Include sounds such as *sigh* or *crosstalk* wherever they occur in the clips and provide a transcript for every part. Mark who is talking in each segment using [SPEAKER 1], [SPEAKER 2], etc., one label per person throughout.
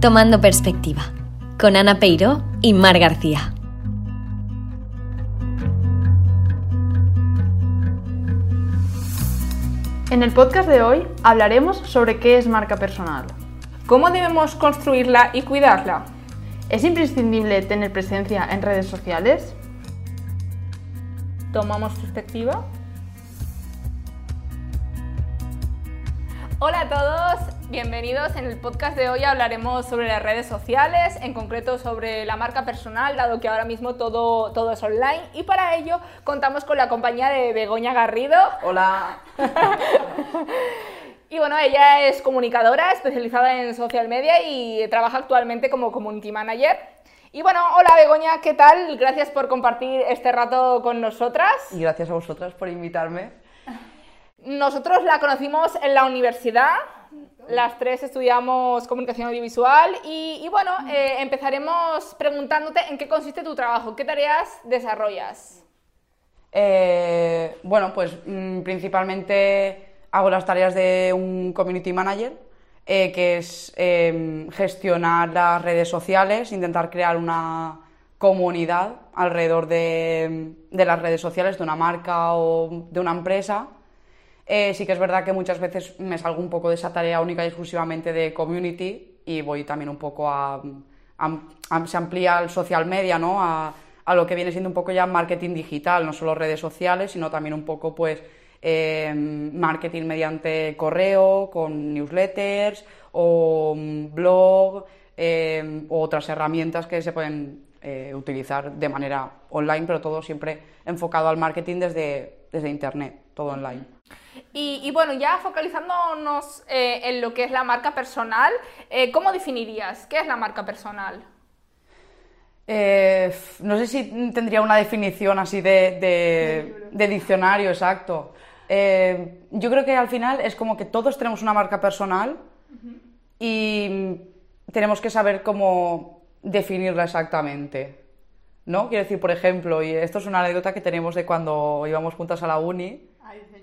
[SPEAKER 1] Tomando Perspectiva, con Ana Peiro y Mar García.
[SPEAKER 2] En el podcast de hoy hablaremos sobre qué es marca personal.
[SPEAKER 3] ¿Cómo debemos construirla y cuidarla?
[SPEAKER 2] ¿Es imprescindible tener presencia en redes sociales?
[SPEAKER 3] ¿Tomamos perspectiva? Hola a todos, bienvenidos. En el podcast de hoy hablaremos sobre las redes sociales, en concreto sobre la marca personal, dado que ahora mismo todo, todo es online. Y para ello contamos con la compañía de Begoña Garrido.
[SPEAKER 4] Hola. *laughs*
[SPEAKER 3] y bueno, ella es comunicadora especializada en social media y trabaja actualmente como community manager. Y bueno, hola Begoña, ¿qué tal? Gracias por compartir este rato con nosotras.
[SPEAKER 4] Y gracias a vosotras por invitarme.
[SPEAKER 3] Nosotros la conocimos en la universidad, las tres estudiamos comunicación audiovisual y, bueno, eh, empezaremos preguntándote en qué consiste tu trabajo, qué tareas desarrollas.
[SPEAKER 4] Eh, bueno, pues mm, principalmente hago las tareas de un community manager, eh, que es em, gestionar las redes sociales, intentar crear una comunidad alrededor de las redes sociales de una marca o de una empresa eh, sí que es verdad que muchas veces me salgo un poco de esa tarea única y exclusivamente de community y voy también un poco a... se amplía el social media, ¿no? A, lo que viene siendo un poco ya marketing digital, no solo redes sociales, sino también un poco pues eh, marketing mediante correo, con newsletters o mm, blog eh, u otras herramientas que se pueden utilizar de manera online, pero todo siempre enfocado al marketing desde, desde Internet, todo online.
[SPEAKER 3] Y, bueno, ya focalizándonos eh, en lo que es la marca personal, eh, ¿cómo definirías qué es la marca personal?
[SPEAKER 4] Eh, no sé si tendría una definición así de, diccionario exacto. yo creo que al final es como que todos tenemos una marca personal y tenemos que saber cómo definirla exactamente. ¿No? Quiero decir, por ejemplo, y esto es una anécdota que tenemos de cuando íbamos juntas a la uni,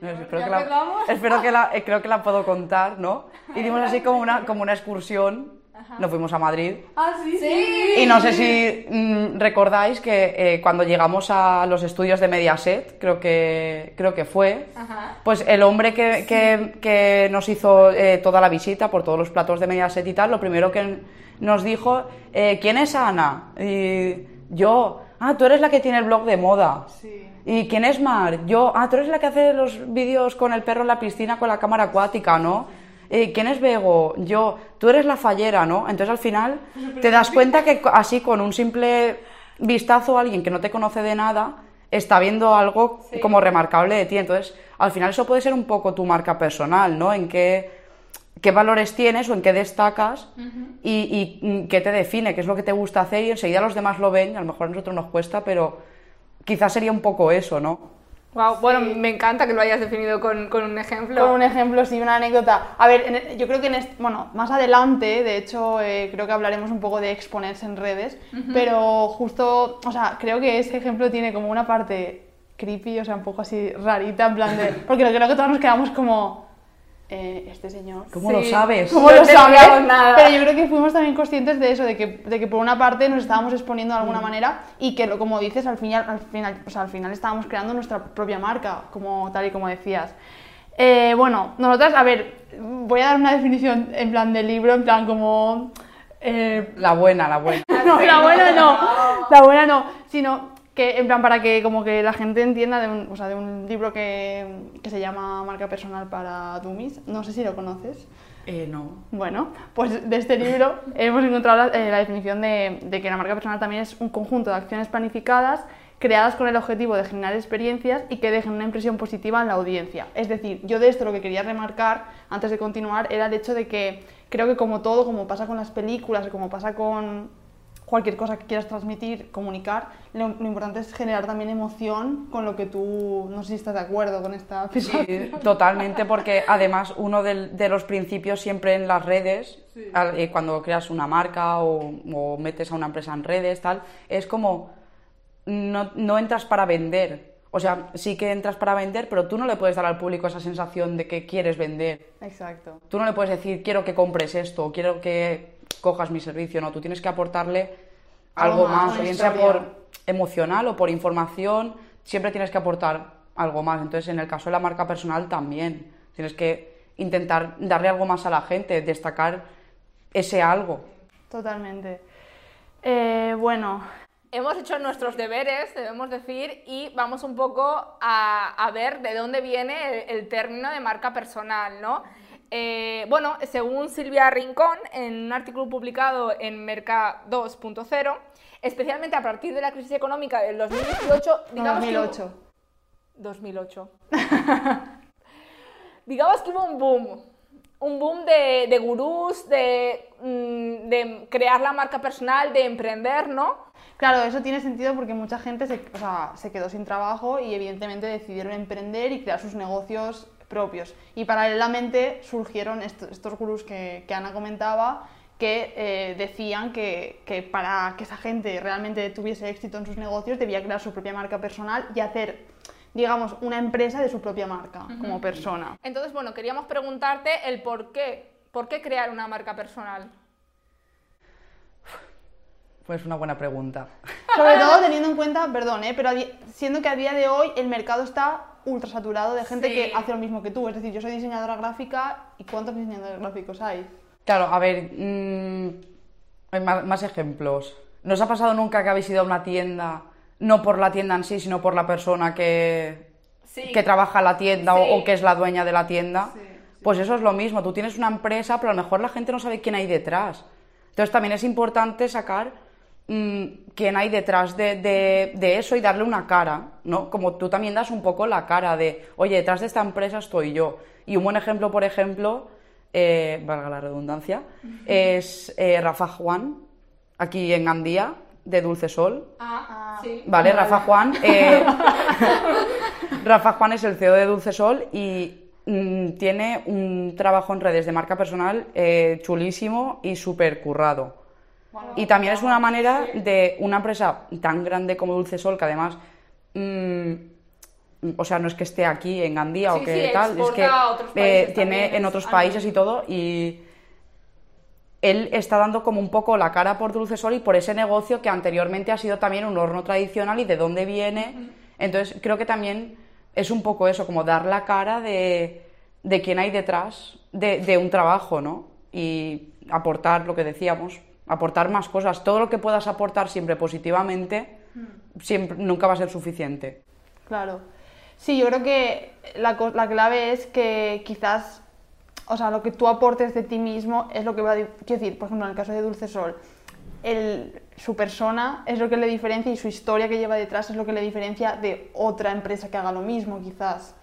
[SPEAKER 4] espero, que la, espero que la, eh, creo que la puedo contar, ¿no? *laughs* Hicimos así como una, como una excursión nos fuimos a Madrid.
[SPEAKER 3] Ah, sí, sí.
[SPEAKER 4] Y no sé si mm, recordáis que eh, cuando llegamos a los estudios de Mediaset, creo que, creo que fue, pues el hombre que, que, que nos hizo eh, toda la visita por todos los platos de Mediaset y tal, lo primero que nos dijo, ¿quién es Ana? Y yo, ah, tú eres la que tiene el blog de moda. Sí. ¿Y quién es Mar? Yo, ah, tú eres la que hace los vídeos con el perro en la piscina con la cámara acuática, ¿no? ¿Y ¿Quién es Bego? Yo, tú eres la fallera, ¿no? Entonces al final *laughs* te das cuenta que así con un simple vistazo a alguien que no te conoce de nada está viendo algo como remarcable de ti. Entonces al final eso puede ser un poco tu marca personal, ¿no? En qué, qué valores tienes o en qué destacas y, y, qué te define, qué es lo que te gusta hacer y enseguida los demás lo ven, a lo mejor a nosotros nos cuesta, pero quizás sería un poco eso, ¿no?
[SPEAKER 3] Wow, bueno, me encanta que lo hayas definido con, con, un ejemplo.
[SPEAKER 2] Con un ejemplo, sí, una anécdota. A ver, e, yo creo que en este, bueno, más adelante, de hecho, eh, creo que hablaremos un poco de exponerse en redes, pero justo, o sea, creo que ese ejemplo tiene como una parte creepy, o sea, un poco así rarita, en plan de... Porque creo que todos nos quedamos como eh, este señor.
[SPEAKER 4] ¿Cómo lo sabes?
[SPEAKER 2] ¿Cómo lo sabes? Pero yo creo que fuimos también conscientes de eso, de que, de que por una parte nos estábamos exponiendo de alguna mm. manera y que, como dices, al final, al, final, o sea, al final estábamos creando nuestra propia marca, como tal y como decías. Eh, bueno, nosotras, a ver, voy a dar una definición en plan del libro, en plan como...
[SPEAKER 4] Eh, la buena, la buena. *laughs*
[SPEAKER 2] no, la buena no, la buena no, sino que en plan para que como que la gente entienda de un, o sea, de un libro que, que, se llama Marca Personal para Dummies, no sé si lo conoces.
[SPEAKER 4] Eh, no.
[SPEAKER 2] Bueno, pues de este libro hemos encontrado la, eh, la definición de, de, que la marca personal también es un conjunto de acciones planificadas creadas con el objetivo de generar experiencias y que dejen una impresión positiva en la audiencia. Es decir, yo de esto lo que quería remarcar antes de continuar era el hecho de que creo que como todo, como pasa con las películas, como pasa con cualquier cosa que quieras transmitir, comunicar, lo, importante es generar también emoción con lo que tú, no sé si estás de acuerdo con esta
[SPEAKER 4] Sí, *laughs* totalmente, porque además uno de, los principios siempre en las redes, eh, cuando creas una marca o, metes a una empresa en redes, tal, es como no, no entras para vender. O sea, sí que entras para vender, pero tú no le puedes dar al público esa sensación de que quieres vender.
[SPEAKER 2] Exacto.
[SPEAKER 4] Tú no le puedes decir, quiero que compres esto, quiero que cojas mi servicio, no, tú tienes que aportarle algo,
[SPEAKER 2] Algo más,
[SPEAKER 4] más, bien sea por emocional o por información, siempre tienes que aportar algo más. Entonces, en el caso de la marca personal también, tienes que intentar darle algo más a la gente, destacar ese algo.
[SPEAKER 2] Totalmente. Eh, bueno,
[SPEAKER 3] Hemos hecho nuestros deberes, debemos decir, y vamos un poco a, a ver de dónde viene el, el término de marca personal, ¿no? Eh, bueno, según Silvia Rincón, en un artículo publicado en Merca 2.0, especialmente a partir de la crisis económica del 2018,
[SPEAKER 2] no,
[SPEAKER 3] digamos que hubo-
[SPEAKER 2] 2008.
[SPEAKER 3] 2008. *laughs* Digamos que hubo un boom, un boom de, de gurús, de, mm, de crear la marca personal, de emprender, ¿no?
[SPEAKER 2] Claro, eso tiene sentido porque mucha gente se, o sea, se quedó sin trabajo y evidentemente decidieron emprender y crear sus negocios propios. Y paralelamente surgieron est- estos gurús que, que Ana comentaba que eh, decían que, que para que esa gente realmente tuviese éxito en sus negocios debía crear su propia marca personal y hacer, digamos, una empresa de su propia marca como persona.
[SPEAKER 3] Entonces, bueno, queríamos preguntarte el por qué. ¿Por qué crear una marca personal?
[SPEAKER 4] Pues una buena pregunta.
[SPEAKER 2] Sobre todo teniendo en cuenta, perdón, ¿eh? pero siendo que a día de hoy el mercado está ultra saturado de gente
[SPEAKER 3] Sí.
[SPEAKER 2] que hace lo mismo que tú. Es decir, yo soy diseñadora gráfica y ¿cuántos diseñadores gráficos hay?
[SPEAKER 4] Claro, a ver, mm, hay más, más ejemplos. ¿Nos ha pasado nunca que habéis ido a una tienda, no por la tienda en sí, sino por la persona que,
[SPEAKER 3] Sí.
[SPEAKER 4] que trabaja en la tienda o-
[SPEAKER 3] Sí.
[SPEAKER 4] o, que es la dueña de la tienda?
[SPEAKER 2] Sí,
[SPEAKER 4] Pues eso es lo mismo, tú tienes una empresa, pero a lo mejor la gente no sabe quién hay detrás. Entonces también es importante sacar quién hay detrás de, de- de eso y darle una cara, ¿no? Como tú también das un poco la cara de, oye, detrás de esta empresa estoy yo. Y un buen ejemplo, por ejemplo, eh, valga la redundancia, es eh, Rafa Juan, aquí en Gandía, de Dulce Sol.
[SPEAKER 3] Ah, sí.
[SPEAKER 4] Vale, Rafa Juan. *laughs* eh, Rafa Juan es el CEO de Dulce Sol y mm, tiene un trabajo en redes de marca personal eh, chulísimo y súper currado. Y también es una manera de una empresa tan grande como Dulce Sol, que además, mm, o sea, no es que esté aquí en Gandía
[SPEAKER 3] Sí,
[SPEAKER 4] o que
[SPEAKER 3] sí,
[SPEAKER 4] tal, es que eh, tiene en otros países y todo y él está dando como un poco la cara por Dulce Sol y por ese negocio que anteriormente ha sido también un horno tradicional y de dónde viene. Entonces creo que también es un poco eso, como dar la cara de, de quién hay detrás de, de un trabajo, ¿no? Y aportar lo que decíamos, aportar más cosas. Todo lo que puedas aportar siempre positivamente, siempre, nunca va a ser suficiente.
[SPEAKER 2] Claro. Sí, yo creo que la, la clave es que quizás, o sea, lo que tú aportes de ti mismo es lo que va a... Quiero decir, por ejemplo, en el caso de Dulce Sol, el- su persona es lo que le diferencia y su historia que lleva detrás es lo que le diferencia de otra empresa que haga lo mismo, quizás.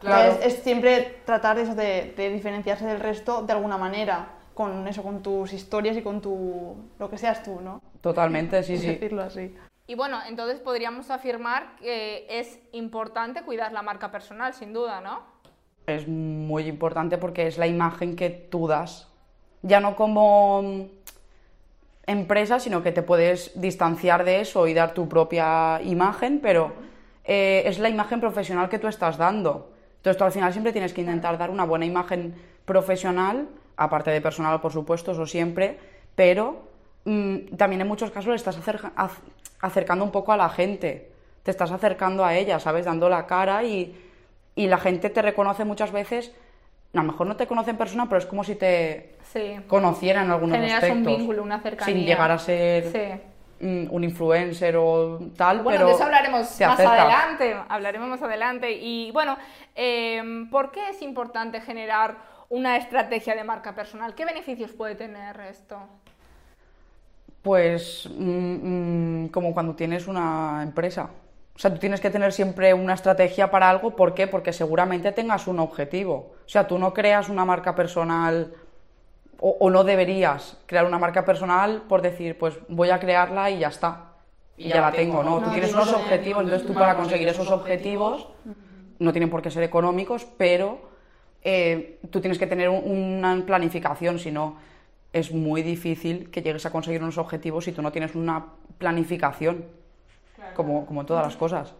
[SPEAKER 4] Claro.
[SPEAKER 2] Entonces, es siempre tratar de, eso, de, de diferenciarse del resto de alguna manera, con eso, con tus historias y con tu... lo que seas tú, ¿no?
[SPEAKER 4] Totalmente, *laughs* sí, sí.
[SPEAKER 2] Decirlo así.
[SPEAKER 3] Y bueno, entonces podríamos afirmar que es importante cuidar la marca personal, sin duda, ¿no?
[SPEAKER 4] es muy importante porque es la imagen que tú das. Ya no como mm, empresa, sino que te puedes distanciar de eso y dar tu propia imagen, pero eh, es la imagen profesional que tú estás dando. Entonces tú al final siempre tienes que intentar dar una buena imagen profesional, aparte de personal, por supuesto, eso siempre, pero mm, también en muchos casos le estás acerca- ac- acercando un poco a la gente, te estás acercando a ella, ¿sabes? Dando la cara y, y la gente te reconoce muchas veces, a lo mejor no te conoce en persona, pero es como si te
[SPEAKER 3] Sí.
[SPEAKER 4] conociera en algunos
[SPEAKER 3] Generas un
[SPEAKER 4] aspectos.
[SPEAKER 3] vínculo, una cercanía.
[SPEAKER 4] Sin llegar a ser
[SPEAKER 3] Sí.
[SPEAKER 4] mm, un influencer o tal,
[SPEAKER 3] Bueno,
[SPEAKER 4] pero
[SPEAKER 3] de eso hablaremos más adelante. Hablaremos más adelante. Y bueno, eh, ¿por qué es importante generar una estrategia de marca personal? ¿Qué beneficios puede tener esto?
[SPEAKER 4] Pues mm, mm, como cuando tienes una empresa. O sea, tú tienes que tener siempre una estrategia para algo. ¿Por qué? Porque seguramente tengas un objetivo. O sea, tú no creas una marca personal o, o no deberías crear una marca personal por decir, pues voy a crearla y ya está. Y ya la tengo, ¿no? Tú
[SPEAKER 2] No,
[SPEAKER 4] tienes
[SPEAKER 2] tienes
[SPEAKER 4] unos objetivos, entonces tú para conseguir esos objetivos no tienen por qué ser económicos, pero eh, tú tienes que tener un- una planificación, si no es muy difícil que llegues a conseguir unos objetivos si tú no tienes una planificación, como, como en todas las cosas.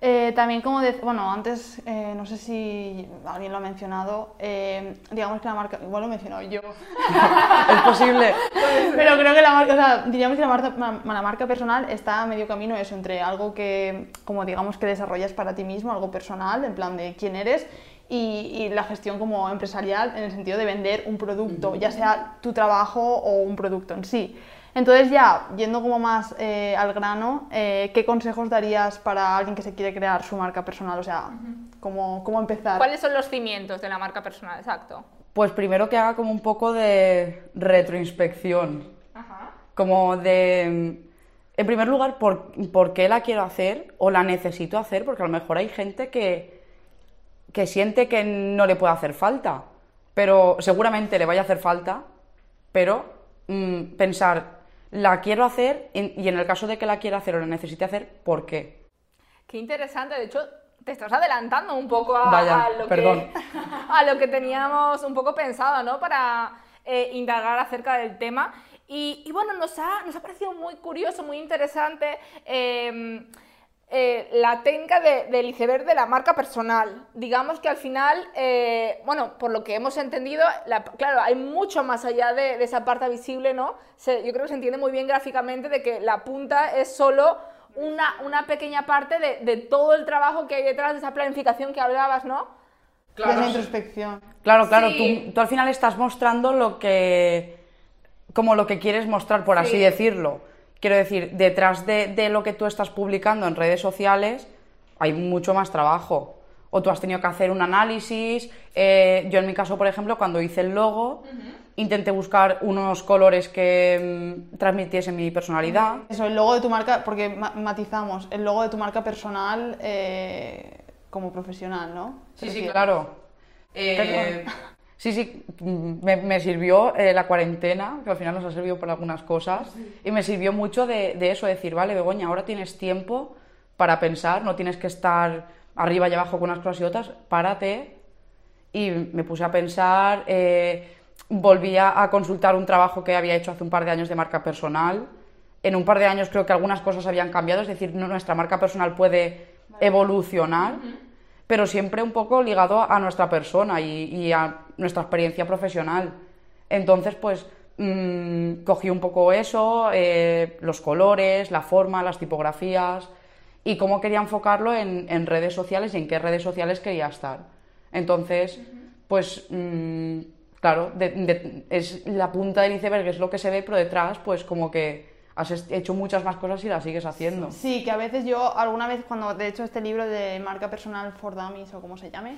[SPEAKER 2] Eh, también como, de, bueno, antes, eh, no sé si alguien lo ha mencionado, eh, digamos que la marca, igual lo he mencionado yo, *laughs*
[SPEAKER 4] Es posible. *laughs*
[SPEAKER 2] pero creo que la marca, o sea, diríamos que la marca, ma- la marca personal está a medio camino eso, entre algo que, como digamos que desarrollas para ti mismo, algo personal, en plan de quién eres, y, y la gestión como empresarial en el sentido de vender un producto, ya sea tu trabajo o un producto en sí. Entonces ya, yendo como más eh, al grano, eh, ¿qué consejos darías para alguien que se quiere crear su marca personal? O sea, ¿cómo, cómo empezar?
[SPEAKER 3] ¿Cuáles son los cimientos de la marca personal? Exacto.
[SPEAKER 4] Pues primero que haga como un poco de retroinspección.
[SPEAKER 3] Ajá.
[SPEAKER 4] Como de, en primer lugar, por, por qué la quiero hacer o la necesito hacer, porque a lo mejor hay gente que, que siente que no le puede hacer falta, pero seguramente le vaya a hacer falta, pero mm, pensar, la quiero hacer y en el caso de que la quiera hacer o la necesite hacer, ¿por qué?
[SPEAKER 3] Qué interesante, de hecho, te estás adelantando un poco a,
[SPEAKER 4] Vaya,
[SPEAKER 3] a lo. Que, *laughs* a lo que teníamos un poco pensado, ¿no? Para eh, indagar acerca del tema. Y, y bueno, nos ha, nos ha parecido muy curioso, muy interesante eh, eh, la técnica de- del iceberg de la marca personal. Digamos que al final, eh, bueno, por lo que hemos entendido, la- claro, hay mucho más allá de, de esa parte visible, ¿no? Se- yo creo que se entiende muy bien gráficamente de que la punta es solo una, una pequeña parte de, de todo el trabajo que hay detrás de esa planificación que hablabas, ¿no?
[SPEAKER 2] De esa introspección.
[SPEAKER 4] Claro, claro,
[SPEAKER 3] Sí.
[SPEAKER 4] tú, tú al final estás mostrando lo que. como lo que quieres mostrar, por así
[SPEAKER 3] Sí.
[SPEAKER 4] decirlo. Quiero decir, detrás de, de lo que tú estás publicando en redes sociales hay mucho más trabajo. O tú has tenido que hacer un análisis. eh, yo, en mi caso, por ejemplo, cuando hice el logo, intenté buscar unos colores que mm, transmitiesen mi personalidad.
[SPEAKER 2] Eso, el logo de tu marca, porque ma- matizamos, el logo de tu marca personal eh, como profesional, ¿no?
[SPEAKER 4] Sí, sí, claro. Eh, sí, sí, me, me sirvió eh, la cuarentena, que al final nos ha servido para algunas cosas, y me sirvió mucho de, de eso, decir, vale, Begoña, ahora tienes tiempo para pensar, no tienes que estar arriba y abajo con unas cosas y otras, párate. Y me puse a pensar, eh, volví a, consultar un trabajo que había hecho hace un par de años de marca personal. En un par de años creo que algunas cosas habían cambiado, es decir, nuestra marca personal puede evolucionar, pero siempre un poco ligado a nuestra persona y, y a nuestra experiencia profesional. Entonces, pues mm, cogí un poco eso, eh, los colores, la forma, las tipografías y cómo quería enfocarlo en, en redes sociales y en qué redes sociales quería estar. Entonces, pues mm, claro, de- de- es la punta del iceberg, es lo que se ve, pero detrás, pues como que has hecho muchas más cosas y las sigues haciendo.
[SPEAKER 2] Sí, que a veces yo, alguna vez cuando de hecho este libro de marca personal for dummies o como se llame,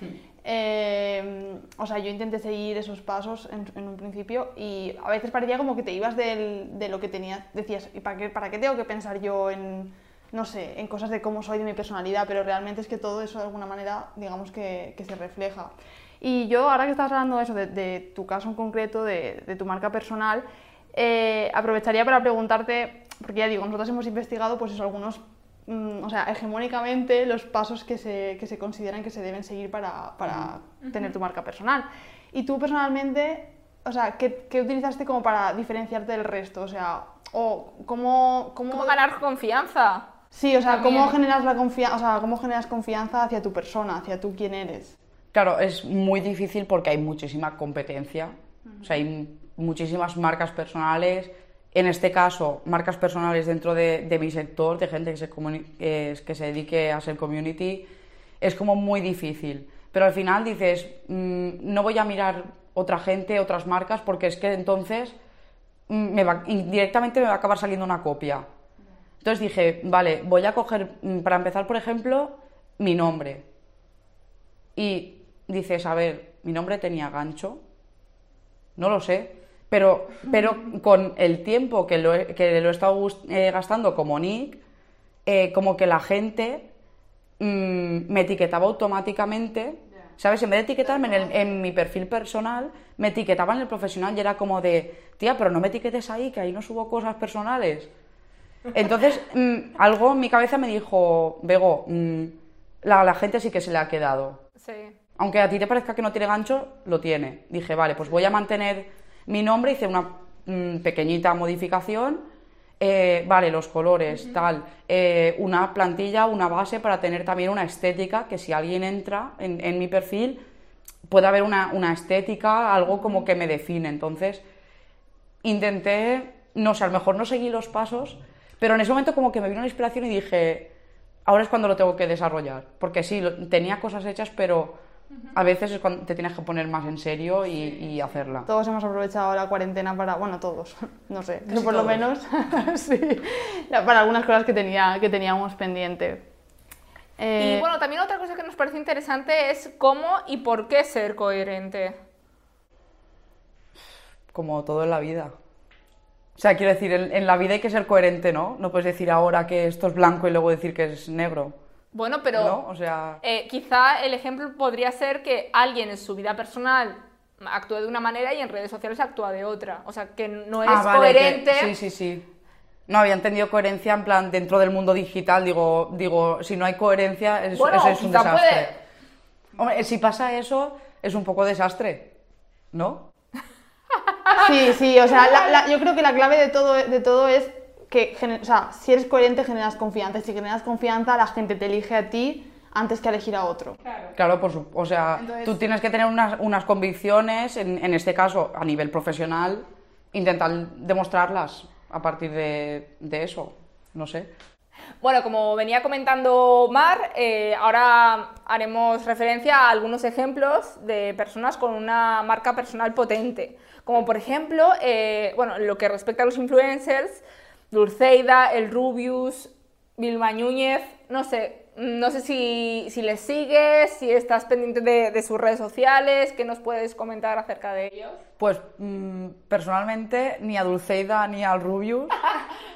[SPEAKER 2] eh, o sea, yo intenté seguir esos pasos en, en un principio y a veces parecía como que te ibas del- de lo que tenías, decías, ¿y para qué, para qué tengo que pensar yo en, no sé, en cosas de cómo soy, de mi personalidad? Pero realmente es que todo eso de alguna manera, digamos que, que se refleja. Y yo, ahora que estás hablando de eso, de, de tu caso en concreto, de, de tu marca personal, eh, aprovecharía para preguntarte, porque ya digo, nosotros hemos investigado pues eso, algunos, mm, o sea, hegemónicamente los pasos que se, que se consideran que se deben seguir para, para tener tu marca personal. Y tú personalmente, o sea, ¿qué, qué utilizaste como para diferenciarte del resto? O sea, o cómo, cómo,
[SPEAKER 3] ¿Cómo ganar confianza?
[SPEAKER 2] Sí, o sea,
[SPEAKER 3] También.
[SPEAKER 2] cómo generas la confianza, o sea, cómo generas confianza hacia tu persona, hacia tú quién eres.
[SPEAKER 4] Claro, es muy difícil porque hay muchísima competencia, o sea, hay muchísimas marcas personales, en este caso, marcas personales dentro de, mi sector, de gente que se, es- que se dedique a ser community, es como muy difícil. Pero al final dices, mm, no voy a mirar otra gente, otras marcas, porque es que entonces mm, me va- indirectamente me va a acabar saliendo una copia. Entonces dije, vale, voy a coger, mm, para empezar, por ejemplo, mi nombre y dices, a ver, mi nombre tenía gancho, no lo sé, pero, pero con el tiempo que lo he, que lo he estado eh, gastando como Nick, eh, como que la gente mm, me etiquetaba automáticamente, ¿sabes? En vez de etiquetarme en, el- en mi perfil personal, me etiquetaba en el profesional y era como de, tía, pero no me etiquetes ahí, que ahí no subo cosas personales. Entonces, *laughs* mm, algo en mi cabeza me dijo, Bego, mm, la, la gente sí que se le ha quedado.
[SPEAKER 3] Sí.
[SPEAKER 4] Aunque a ti te parezca que no tiene gancho, lo tiene. Dije, vale, pues voy a mantener mi nombre, hice una mm, pequeñita modificación eh, vale, los colores, tal, eh, una plantilla, una base para tener también una estética, que si alguien entra en, en mi perfil, pueda haber una, una estética, algo como que me define. Entonces, intenté, no sé, a lo mejor no seguí los pasos, pero en ese momento como que me vino la inspiración y dije, ahora es cuando lo tengo que desarrollar. Porque sí, lo- tenía cosas hechas, pero a veces es cuando te tienes que poner más en serio y, y hacerla.
[SPEAKER 2] Todos hemos aprovechado la cuarentena para, bueno, todos, *laughs* no sé,
[SPEAKER 4] Casi
[SPEAKER 2] por lo menos, *laughs* sí, para algunas cosas que, tenía, que teníamos pendiente. Eh,
[SPEAKER 3] Y bueno, también otra cosa que nos parece interesante es cómo y por qué ser coherente.
[SPEAKER 4] Como todo en la vida. O sea, quiero decir, en, en la vida hay que ser coherente, ¿no? No puedes decir ahora que esto es blanco y luego decir que es negro,
[SPEAKER 3] Bueno, pero
[SPEAKER 4] ¿no? O sea,
[SPEAKER 3] eh, quizá el ejemplo podría ser que alguien en su vida personal actúe de una manera y en redes sociales actúa de otra. O sea, que no es
[SPEAKER 4] Ah, vale, que-
[SPEAKER 3] coherente.
[SPEAKER 4] Sí, sí, sí. No había entendido coherencia en plan dentro del mundo digital. Digo, digo si no hay coherencia, es-
[SPEAKER 3] Bueno,
[SPEAKER 4] es un desastre.
[SPEAKER 3] puede-
[SPEAKER 4] Hombre, si pasa eso, es un poco desastre, ¿no? *laughs*
[SPEAKER 2] Sí, sí, o sea, la- la- yo creo que la clave de todo, de todo es que, o sea, si eres coherente generas confianza y si generas confianza la gente te elige a ti antes que a elegir a otro.
[SPEAKER 4] Claro, por su- o sea,
[SPEAKER 2] Entonces-
[SPEAKER 4] tú tienes que tener unas, unas convicciones, en, en este caso a nivel profesional, intentar demostrarlas a partir de, de eso, no sé.
[SPEAKER 3] Bueno, como venía comentando Mar, eh, ahora haremos referencia a algunos ejemplos de personas con una marca personal potente. Como por ejemplo, eh, bueno, en lo que respecta a los influencers, Dulceida, El Rubius, Vilma Núñez, no sé, no sé si, si les sigues, si estás pendiente de, de sus redes sociales, ¿qué nos puedes comentar acerca de ellos?
[SPEAKER 4] Pues mm, personalmente ni a Dulceida ni al Rubius. *laughs*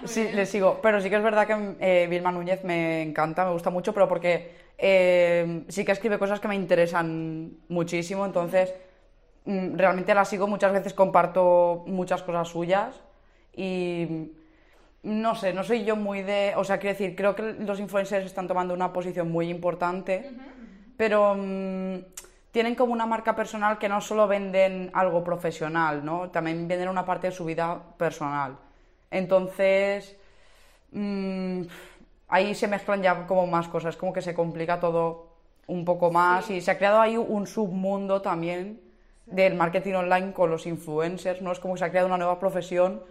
[SPEAKER 4] Sí, le sigo, pero sí que es verdad que eh, Vilma Núñez me encanta, me gusta mucho, pero porque eh, sí que escribe cosas que me interesan muchísimo, entonces mm, realmente la sigo, muchas veces comparto muchas cosas suyas y no sé, no soy yo muy de, o sea, quiero decir, creo que los influencers están tomando una posición muy importante pero mm, tienen como una marca personal que no solo venden algo profesional, ¿no? También venden una parte de su vida personal. Entonces, mm, ahí se mezclan ya como más cosas, como que se complica todo un poco más y se ha creado ahí un submundo también del marketing online con los influencers, ¿no? Es como que se ha creado una nueva profesión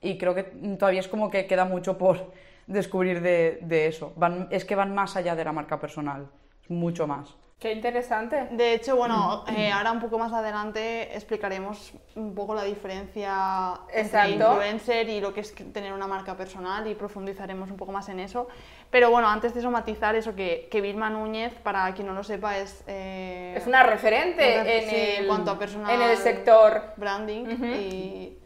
[SPEAKER 4] y creo que todavía es como que queda mucho por descubrir de, de eso. Van, es que van más allá de la marca personal, mucho más.
[SPEAKER 3] Qué interesante.
[SPEAKER 2] De hecho, bueno, eh, ahora un poco más adelante explicaremos un poco la diferencia entre
[SPEAKER 3] Exacto.
[SPEAKER 2] influencer y lo que es tener una marca personal y profundizaremos un poco más en eso. Pero bueno, antes de eso matizar eso que, que Vilma Núñez, para quien no lo sepa, es... eh,
[SPEAKER 3] Es una referente
[SPEAKER 2] una
[SPEAKER 3] en,
[SPEAKER 2] sí,
[SPEAKER 3] el,
[SPEAKER 2] cuanto a personal
[SPEAKER 3] en el sector.
[SPEAKER 2] branding
[SPEAKER 3] Ujú.
[SPEAKER 2] y,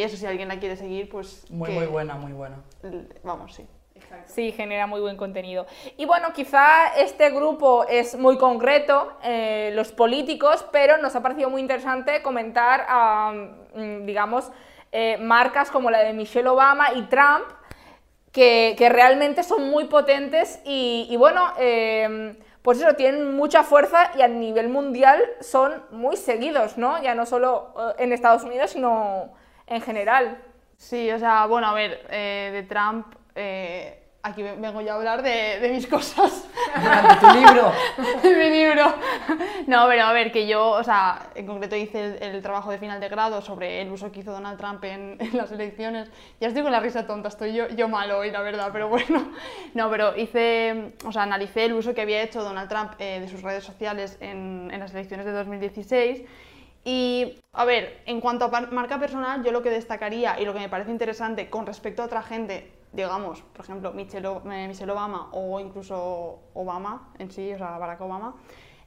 [SPEAKER 2] y eso, si alguien la quiere seguir, pues...
[SPEAKER 4] Muy,
[SPEAKER 2] que-
[SPEAKER 4] muy buena, muy buena.
[SPEAKER 2] Vamos, sí.
[SPEAKER 3] Sí, genera muy buen contenido. Y bueno, quizá este grupo es muy concreto, eh, los políticos, pero nos ha parecido muy interesante comentar, a, mm, digamos, eh, marcas como la de Michelle Obama y Trump, que, que realmente son muy potentes y, y bueno, eh, pues eso, tienen mucha fuerza y a nivel mundial son muy seguidos, ¿no? Ya no solo eh, en Estados Unidos, sino en general.
[SPEAKER 2] Sí, o sea, bueno, a ver, eh, de Trump, eh, aquí ve- vengo yo a hablar de, de mis cosas.
[SPEAKER 4] Durante tu libro. *laughs*
[SPEAKER 2] de mi libro. No, pero a ver, que yo, o sea, en concreto hice el, el trabajo de final de grado sobre el uso que hizo Donald Trump en, *laughs* en las elecciones. Ya estoy con la risa tonta, estoy yo, yo mal hoy, la verdad, pero bueno. No, pero hice, o sea, analicé el uso que había hecho Donald Trump eh, de sus redes sociales en, en las elecciones de 2016. Y, a ver, en cuanto a marca personal, yo lo que destacaría y lo que me parece interesante con respecto a otra gente, digamos, por ejemplo, Michelle, eh, Michelle Obama o incluso Obama en sí, o sea, Barack Obama,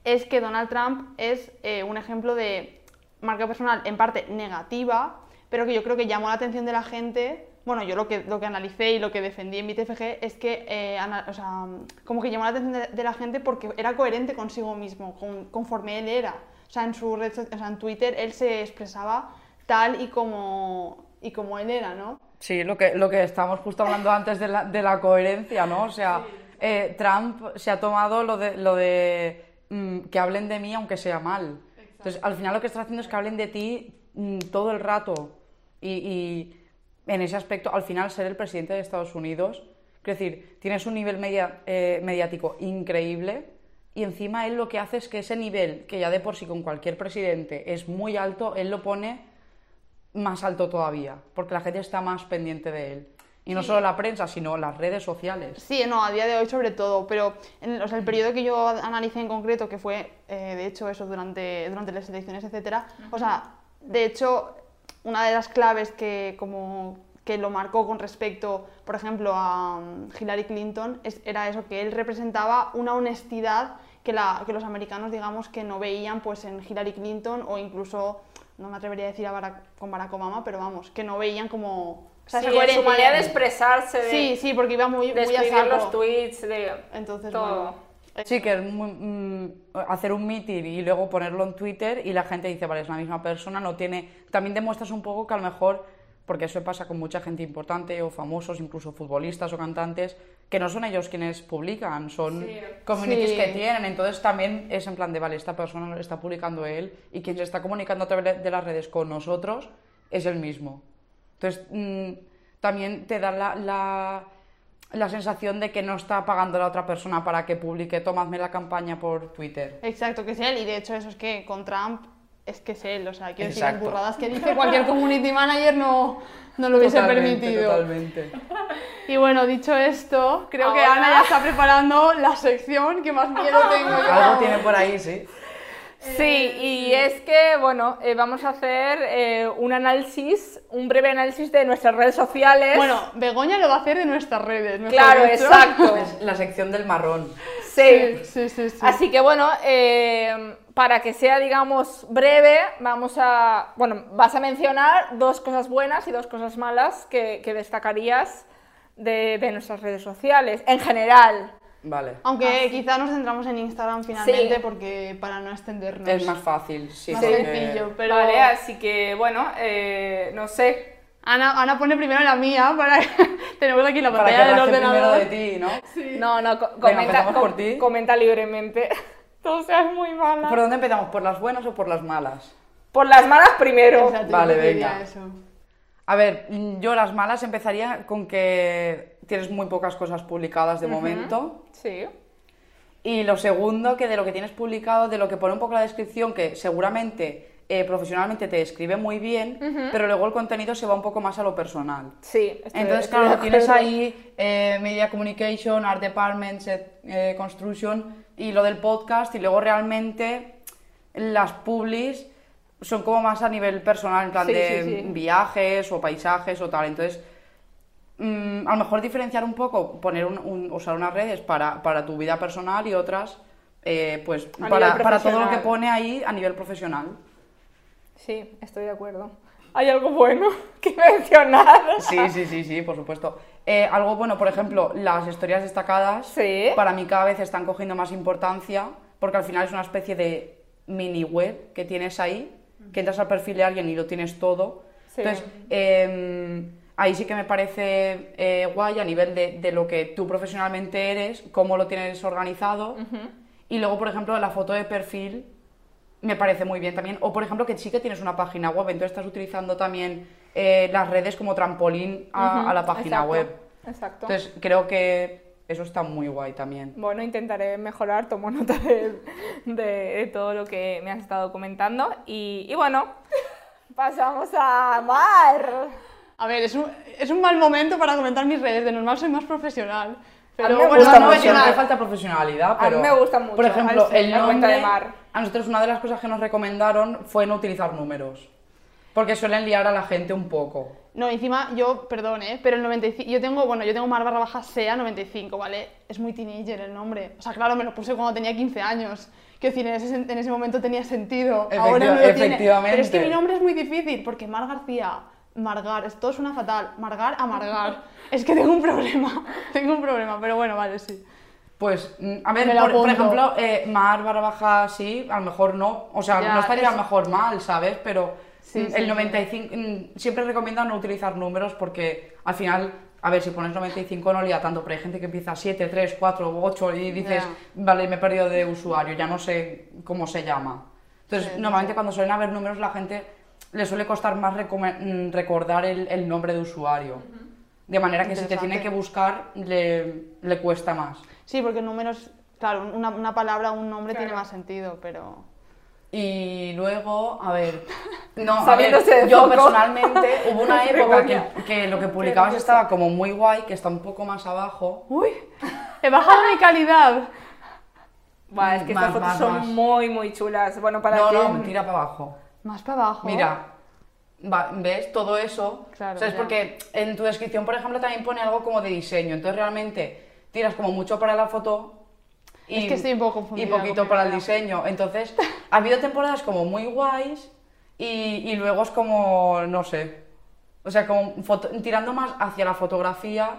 [SPEAKER 2] es que Donald Trump es eh, un ejemplo de marca personal en parte negativa, pero que yo creo que llamó la atención de la gente. Bueno, yo lo que, lo que analicé y lo que defendí en mi TFG es que, eh, o sea, como que llamó la atención de, de la gente porque era coherente consigo mismo, con- conforme él era. O sea, en su red, o sea, en Twitter él se expresaba tal y como, y como él era, ¿no?
[SPEAKER 4] Sí, lo que, lo que estábamos justo hablando antes de la, de la coherencia, ¿no? O sea, eh, Trump se ha tomado lo de, lo de mm, que hablen de mí aunque sea mal. Entonces, al final lo que está haciendo es que hablen de ti mm, todo el rato. Y, y en ese aspecto, al final, ser el presidente de Estados Unidos, es decir, tienes un nivel media- eh, mediático increíble y encima él lo que hace es que ese nivel, que ya de por sí con cualquier presidente es muy alto, él lo pone más alto todavía, porque la gente está más pendiente de él. Y no solo la prensa, sino las redes sociales.
[SPEAKER 2] Sí, no, a día de hoy sobre todo, pero en, o sea, el periodo que yo analicé en concreto, que fue, eh, de hecho, eso durante, durante las elecciones, etcétera, o sea, de hecho, una de las claves que, como, que lo marcó con respecto, por ejemplo, a um, Hillary Clinton, es- era eso, que él representaba una honestidad que, la, que los americanos, digamos, que no veían pues, en Hillary Clinton o incluso, no me atrevería a decir a Barack- con Barack Obama, pero vamos, que no veían como... O sea,
[SPEAKER 3] Sí, en su manera de expresarse, de,
[SPEAKER 2] Sí, sí, porque iba muy,
[SPEAKER 3] de
[SPEAKER 2] muy a
[SPEAKER 3] escribir
[SPEAKER 2] saco.
[SPEAKER 3] los tweets, de
[SPEAKER 2] Entonces,
[SPEAKER 3] todo.
[SPEAKER 2] bueno.
[SPEAKER 4] Sí, que es muy- mm, hacer un meeting y luego ponerlo en Twitter y la gente dice, vale, es la misma persona, no tiene... También demuestras un poco que a lo mejor, porque eso pasa con mucha gente importante o famosos, incluso futbolistas o cantantes, que no son ellos quienes publican, son
[SPEAKER 3] Sí.
[SPEAKER 4] communities
[SPEAKER 2] Sí.
[SPEAKER 4] que tienen, entonces también es en plan de, vale, esta persona lo está publicando él y quien se está comunicando a través de las redes con nosotros es el mismo. Entonces, mm, también te da la, la, la sensación de que no está pagando a la otra persona para que publique, tomadme la campaña por Twitter.
[SPEAKER 2] Exacto, que es él. Y de hecho, eso es que con Trump es que es él. O sea, quiero decir, las
[SPEAKER 4] Exacto.
[SPEAKER 2] burradas que dice cualquier community manager no, no lo hubiese
[SPEAKER 4] Totalmente,
[SPEAKER 2] permitido.
[SPEAKER 4] Totalmente.
[SPEAKER 2] Y bueno, dicho esto, creo que
[SPEAKER 3] Ahora-
[SPEAKER 2] Ana ya está preparando la sección que más miedo *laughs* tengo yo.
[SPEAKER 4] Algo tiene por ahí, sí.
[SPEAKER 3] Sí, y es que, bueno, eh, vamos a hacer eh, un análisis, un breve análisis de nuestras redes sociales.
[SPEAKER 2] Bueno, Begoña lo va a hacer de nuestras redes. mejor
[SPEAKER 3] claro,
[SPEAKER 2] dicho.
[SPEAKER 3] exacto.
[SPEAKER 4] Es la sección del marrón.
[SPEAKER 3] Sí.
[SPEAKER 2] Sí, sí, sí.
[SPEAKER 3] Así que bueno, eh, para que sea, digamos, breve, vamos a, bueno, vas a mencionar dos cosas buenas y dos cosas malas que, que destacarías de, de nuestras redes sociales, en general.
[SPEAKER 4] Vale.
[SPEAKER 2] Aunque quizá nos centramos en Instagram finalmente
[SPEAKER 3] Sí.
[SPEAKER 2] porque para no extendernos.
[SPEAKER 4] Es más fácil, sí.
[SPEAKER 2] más
[SPEAKER 4] porque-
[SPEAKER 2] sencillo, pero
[SPEAKER 3] Vale, así que bueno, eh, no sé.
[SPEAKER 2] Ana, Ana pone primero la mía para *laughs* tenemos aquí la
[SPEAKER 4] Para
[SPEAKER 2] pantalla
[SPEAKER 4] que
[SPEAKER 2] del
[SPEAKER 4] raje primero
[SPEAKER 2] ordenador.
[SPEAKER 4] de ti, ¿no?
[SPEAKER 3] No, no, co- comenta,
[SPEAKER 4] empezamos
[SPEAKER 3] com-
[SPEAKER 4] por ti.
[SPEAKER 3] comenta libremente. No seas muy mala.
[SPEAKER 4] ¿Por dónde empezamos? ¿Por las buenas o por las malas?
[SPEAKER 3] Por las malas primero.
[SPEAKER 2] Exacto,
[SPEAKER 4] Vale, venga.
[SPEAKER 2] eso.
[SPEAKER 4] A ver, yo las malas empezaría con que tienes muy pocas cosas publicadas de momento.
[SPEAKER 3] Sí.
[SPEAKER 4] Y lo segundo, que de lo que tienes publicado, de lo que pone un poco la descripción, que seguramente eh, profesionalmente te describe muy bien, pero luego el contenido se va un poco más a lo personal.
[SPEAKER 3] Sí. estoy-
[SPEAKER 4] Entonces,
[SPEAKER 3] estoy
[SPEAKER 4] claro, tienes ahí eh, Media Communication, Art Department, Set eh, Construction y lo del podcast, y luego realmente las publis son como más a nivel personal, en plan
[SPEAKER 3] Sí,
[SPEAKER 4] de
[SPEAKER 3] sí, sí.
[SPEAKER 4] viajes o paisajes o tal. Entonces, mm, a lo mejor diferenciar un poco, poner un, un- usar unas redes para, para tu vida personal y otras, eh, pues, para, para todo lo que pone ahí a nivel profesional.
[SPEAKER 3] Sí, estoy de acuerdo. ¿Hay algo bueno *laughs* que mencionar?
[SPEAKER 4] Sí, sí, sí, sí, por supuesto. Eh, algo bueno, por ejemplo, las historias destacadas,
[SPEAKER 3] Sí.
[SPEAKER 4] para mí cada vez están cogiendo más importancia, porque al final es una especie de mini web que tienes ahí, que entras al perfil de alguien y lo tienes todo.
[SPEAKER 3] Sí.
[SPEAKER 4] Entonces, eh, ahí sí que me parece eh, guay a nivel de, de lo que tú profesionalmente eres, cómo lo tienes organizado. Y luego, por ejemplo, la foto de perfil me parece muy bien también. O, por ejemplo, que sí que tienes una página web, entonces estás utilizando también eh, las redes como trampolín a,
[SPEAKER 3] Ujú,
[SPEAKER 4] a la página
[SPEAKER 3] exacto,
[SPEAKER 4] web.
[SPEAKER 3] Exacto.
[SPEAKER 4] Entonces, creo que eso está muy guay también.
[SPEAKER 3] Bueno, intentaré mejorar, tomo nota de, de- de todo lo que me has estado comentando. Y, y bueno, pasamos a Mar.
[SPEAKER 2] A ver, es un, es un mal momento para comentar mis redes. De normal soy más profesional. Pero
[SPEAKER 3] me
[SPEAKER 2] bueno,
[SPEAKER 3] gusta
[SPEAKER 2] no
[SPEAKER 3] mucho,
[SPEAKER 2] profesional.
[SPEAKER 4] siempre falta profesionalidad,
[SPEAKER 3] A mí
[SPEAKER 4] pero...
[SPEAKER 3] me gusta mucho,
[SPEAKER 4] Por ejemplo, el nombre...
[SPEAKER 3] de Mar.
[SPEAKER 4] A nosotros una de las cosas que nos recomendaron fue no utilizar números. Porque suelen liar a la gente un poco.
[SPEAKER 2] No, encima yo, perdón, ¿eh? pero el 95, yo tengo, bueno, yo tengo mar barra baja SEA 95, ¿vale? Es muy teenager el nombre. O sea, claro, me lo puse cuando tenía 15 años. Quiero decir, en ese, en ese momento tenía sentido. Ahora no lo tiene.
[SPEAKER 4] efectivamente.
[SPEAKER 2] Pero es que mi nombre es muy difícil, porque Mar García, Margar, esto suena fatal. Margar, amargar. es que tengo un problema, *laughs* tengo un problema, pero bueno, vale, sí.
[SPEAKER 4] Pues, mm, a ver, por, por ejemplo, eh, mar barra baja sí, a lo mejor no. O sea,
[SPEAKER 2] Ya,
[SPEAKER 4] no estaría a
[SPEAKER 2] es-
[SPEAKER 4] lo mejor mal, ¿sabes? Pero
[SPEAKER 2] Sí,
[SPEAKER 4] el
[SPEAKER 2] sí.
[SPEAKER 4] 95, mm, siempre recomiendo no utilizar números porque al final, a ver, si pones 95 no lía tanto, pero hay gente que empieza 7, 3, 4, 8 y dices, vale, me he perdido de usuario, ya no sé cómo se llama. Entonces,
[SPEAKER 2] Sí,
[SPEAKER 4] normalmente
[SPEAKER 2] sí.
[SPEAKER 4] cuando suelen haber números la gente le suele costar más mm, recordar el, el nombre de usuario. De manera que si te tiene que buscar, le, le cuesta más.
[SPEAKER 2] Sí, porque números, claro, una, una palabra, un nombre tiene más sentido, pero...
[SPEAKER 4] Y luego, a ver, *laughs* no, a ver,
[SPEAKER 3] de
[SPEAKER 4] yo
[SPEAKER 3] foco.
[SPEAKER 4] personalmente hubo una *laughs* época que, que lo que publicabas estaba como muy guay, que está un poco más abajo.
[SPEAKER 2] ¡Uy! He bajado mi calidad.
[SPEAKER 3] Buah, es que
[SPEAKER 4] Más,
[SPEAKER 3] estas fotos
[SPEAKER 4] más,
[SPEAKER 3] son
[SPEAKER 4] más.
[SPEAKER 3] muy, muy chulas. Bueno, para
[SPEAKER 4] No,
[SPEAKER 3] quien-
[SPEAKER 4] no, tira para abajo.
[SPEAKER 2] Más para abajo.
[SPEAKER 4] Mira, va- ¿ves? Todo eso.
[SPEAKER 2] Claro,
[SPEAKER 4] ¿Sabes?
[SPEAKER 2] ya.
[SPEAKER 4] Porque en tu descripción, por ejemplo, también pone algo como de diseño. Entonces, realmente, tiras como mucho para la foto. Y,
[SPEAKER 2] Es que estoy un poco
[SPEAKER 4] Y
[SPEAKER 2] confundida
[SPEAKER 4] poquito
[SPEAKER 2] con mi
[SPEAKER 4] para el diseño. Entonces, ha habido temporadas como muy guays y, y luego es como, no sé. O sea, como foto- tirando más hacia la fotografía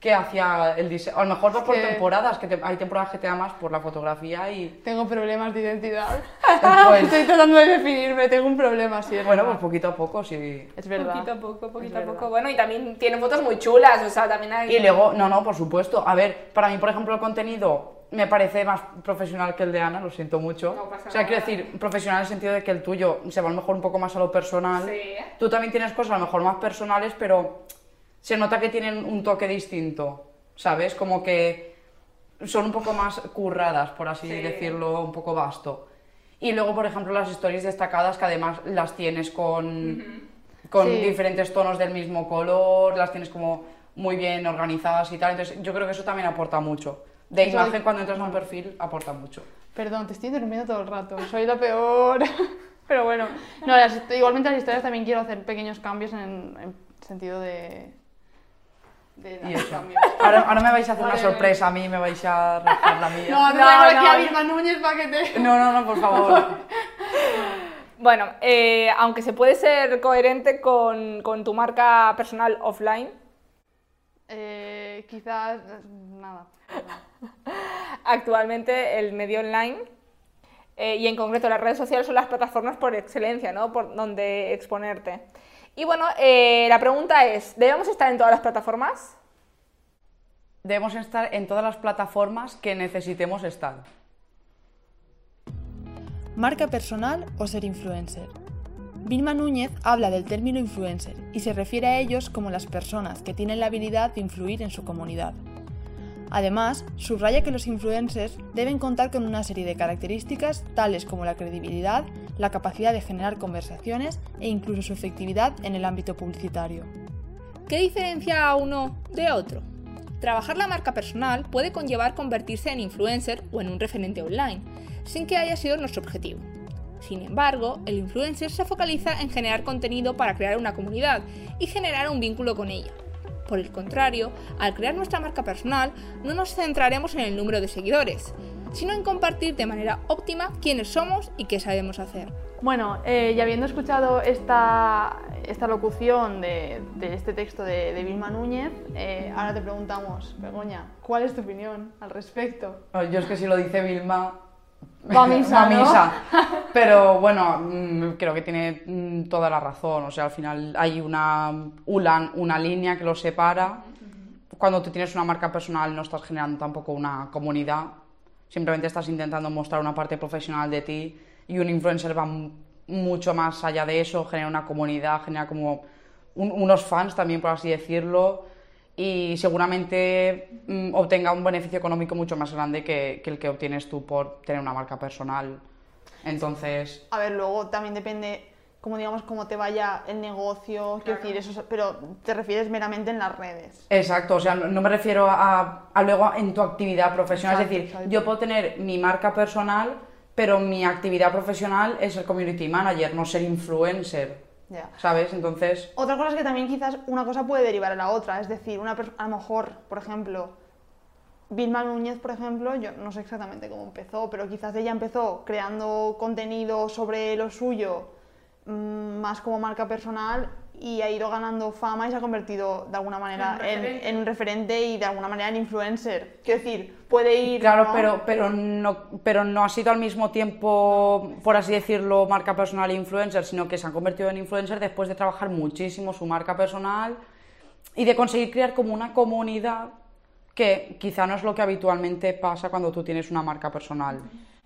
[SPEAKER 4] que hacia el diseño. A lo mejor va por
[SPEAKER 2] que-
[SPEAKER 4] temporadas, que te- hay temporadas que te da más por la fotografía y.
[SPEAKER 2] Tengo problemas de identidad. *laughs*
[SPEAKER 4] Pues-
[SPEAKER 2] Estoy tratando de definirme, tengo un problema, sí.
[SPEAKER 4] Bueno, pues poquito a poco, sí.
[SPEAKER 2] Es verdad.
[SPEAKER 3] Poquito a poco, poquito a poco. Bueno, y también tiene fotos muy chulas, o sea, también hay...
[SPEAKER 4] Y luego, no, no, por supuesto. A ver, para mí, por ejemplo, el contenido me parece más profesional que el de Ana, lo siento mucho.
[SPEAKER 3] No pasa
[SPEAKER 4] o sea,
[SPEAKER 3] nada.
[SPEAKER 4] quiero decir, profesional en el sentido de que el tuyo se va a lo mejor un poco más a lo personal.
[SPEAKER 3] Sí.
[SPEAKER 4] Tú también tienes cosas a lo mejor más personales, pero se nota que tienen un toque distinto, ¿sabes? Como que son un poco más curradas, por así
[SPEAKER 3] Sí.
[SPEAKER 4] decirlo, un poco vasto. Y luego, por ejemplo, las stories destacadas, que además las tienes con, con
[SPEAKER 2] Sí.
[SPEAKER 4] diferentes tonos del mismo color, las tienes como muy bien organizadas y tal. Entonces, yo creo que eso también aporta mucho. De
[SPEAKER 2] Eso
[SPEAKER 4] imagen, cuando entras a un perfil, aporta mucho.
[SPEAKER 2] Perdón, te estoy interrumpiendo todo el rato. Soy la peor. *laughs* Pero bueno. No, las- igualmente las historias también quiero hacer pequeños cambios en, en sentido de. de
[SPEAKER 4] Y eso.
[SPEAKER 2] cambios.
[SPEAKER 4] Ahora, ahora me vais a hacer una
[SPEAKER 2] Vale,
[SPEAKER 4] sorpresa a mí, me vais a rajar la mía.
[SPEAKER 2] No, no,
[SPEAKER 3] No,
[SPEAKER 2] no, aquí
[SPEAKER 3] no.
[SPEAKER 2] a Vilma Núñez para que te.
[SPEAKER 4] No, no, no, por favor.
[SPEAKER 3] Bueno, eh, aunque se puede ser coherente con, con tu marca personal offline,
[SPEAKER 2] Eh, quizás. Nada.
[SPEAKER 3] Actualmente el medio online eh, y en concreto las redes sociales son las plataformas por excelencia, ¿no? Por donde exponerte. Y bueno, eh, la pregunta es, ¿debemos estar en todas las plataformas?
[SPEAKER 4] Debemos estar en todas las plataformas que necesitemos estar.
[SPEAKER 5] Marca personal o ser influencer. Vilma Núñez habla del término influencer y se refiere a ellos como las personas que tienen la habilidad de influir en su comunidad. Además, subraya que los influencers deben contar con una serie de características tales como la credibilidad, la capacidad de generar conversaciones e incluso su efectividad en el ámbito publicitario.
[SPEAKER 3] ¿Qué diferencia a uno de otro? Trabajar la marca personal puede conllevar convertirse en influencer o en un referente online, sin que haya sido nuestro objetivo. Sin embargo, el influencer se focaliza en generar contenido para crear una comunidad y generar un vínculo con ella. Por el contrario, al crear nuestra marca personal, no nos centraremos en el número de seguidores, sino en compartir de manera óptima quiénes somos y qué sabemos hacer.
[SPEAKER 2] Bueno, eh, y habiendo escuchado esta, esta locución de, de este texto de, de Vilma Núñez, eh, ahora te preguntamos, Begoña, ¿cuál es tu opinión al respecto?
[SPEAKER 4] Yo es que si lo dice Vilma...
[SPEAKER 2] Va a misa, ¿no?
[SPEAKER 4] misa. *laughs* Pero bueno, mm, creo que tiene mm, toda la razón. O sea, al final hay una, una, una línea que lo separa. Cuando tú tienes una marca personal no estás generando tampoco una comunidad. Simplemente estás intentando mostrar una parte profesional de ti. Y un influencer va mucho más allá de eso, genera una comunidad, genera como un- unos fans también, por así decirlo. Y seguramente mm, obtenga un beneficio económico mucho más grande que, que el que obtienes tú por tener una marca personal. Entonces,
[SPEAKER 2] A ver, luego también depende, como digamos, cómo te vaya el negocio, quiero decir, eso, es- pero te refieres meramente en las redes.
[SPEAKER 4] Exacto, o sea, no, no me refiero a, a luego en tu actividad profesional,
[SPEAKER 2] Exacto,
[SPEAKER 4] es decir,
[SPEAKER 2] exacto.
[SPEAKER 4] yo puedo tener mi marca personal, pero mi actividad profesional es el community manager, no ser influencer,
[SPEAKER 2] Ya.
[SPEAKER 4] ¿sabes? Entonces,
[SPEAKER 2] Otra cosa es que también quizás una cosa puede derivar a la otra, es decir, una a lo mejor, por ejemplo, Vilma Núñez, por ejemplo, yo no sé exactamente cómo empezó, pero quizás ella empezó creando contenido sobre lo suyo, mm, más como marca personal, y ha ido ganando fama y se ha convertido de alguna manera en, en un referente y de alguna manera en influencer. Quiero decir, puede ir...
[SPEAKER 4] claro,
[SPEAKER 2] ¿no?
[SPEAKER 4] pero, pero, no, pero no ha sido al mismo tiempo, por así decirlo, marca personal e influencer, sino que se han convertido en influencer después de trabajar muchísimo su marca personal y de conseguir crear como una comunidad que quizá no es lo que habitualmente pasa cuando tú tienes una marca personal.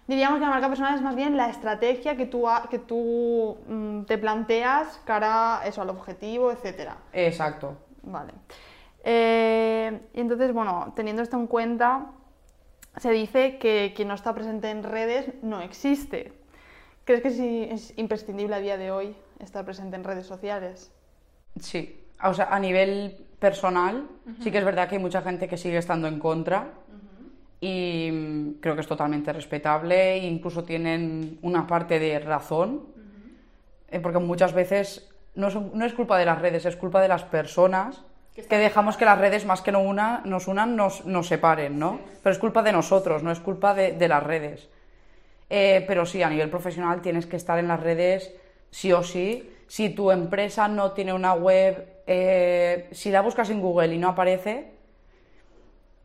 [SPEAKER 2] Diríamos que la marca personal es más bien la estrategia que tú, ha- que tú mm, te planteas cara eso, al objetivo, etcétera.
[SPEAKER 4] Exacto.
[SPEAKER 2] Vale. Eh, y entonces, bueno, teniendo esto en cuenta, se dice que quien no está presente en redes no existe. ¿Crees que es imprescindible a día de hoy estar presente en redes sociales?
[SPEAKER 4] Sí, o sea, a nivel personal, sí que es verdad que hay mucha gente que sigue estando en contra y mm, creo que es totalmente respetable e incluso tienen una parte de razón, eh, porque muchas veces no, son- no es culpa de las redes, es culpa de las personas que, dejamos que las redes más que no una, nos unan, nos, nos separen, ¿no? Pero es culpa de nosotros, no es culpa de, de las redes. Eh, pero sí, a nivel profesional tienes que estar en las redes sí o sí. Si tu empresa no tiene una web, eh, si la buscas en Google y no aparece,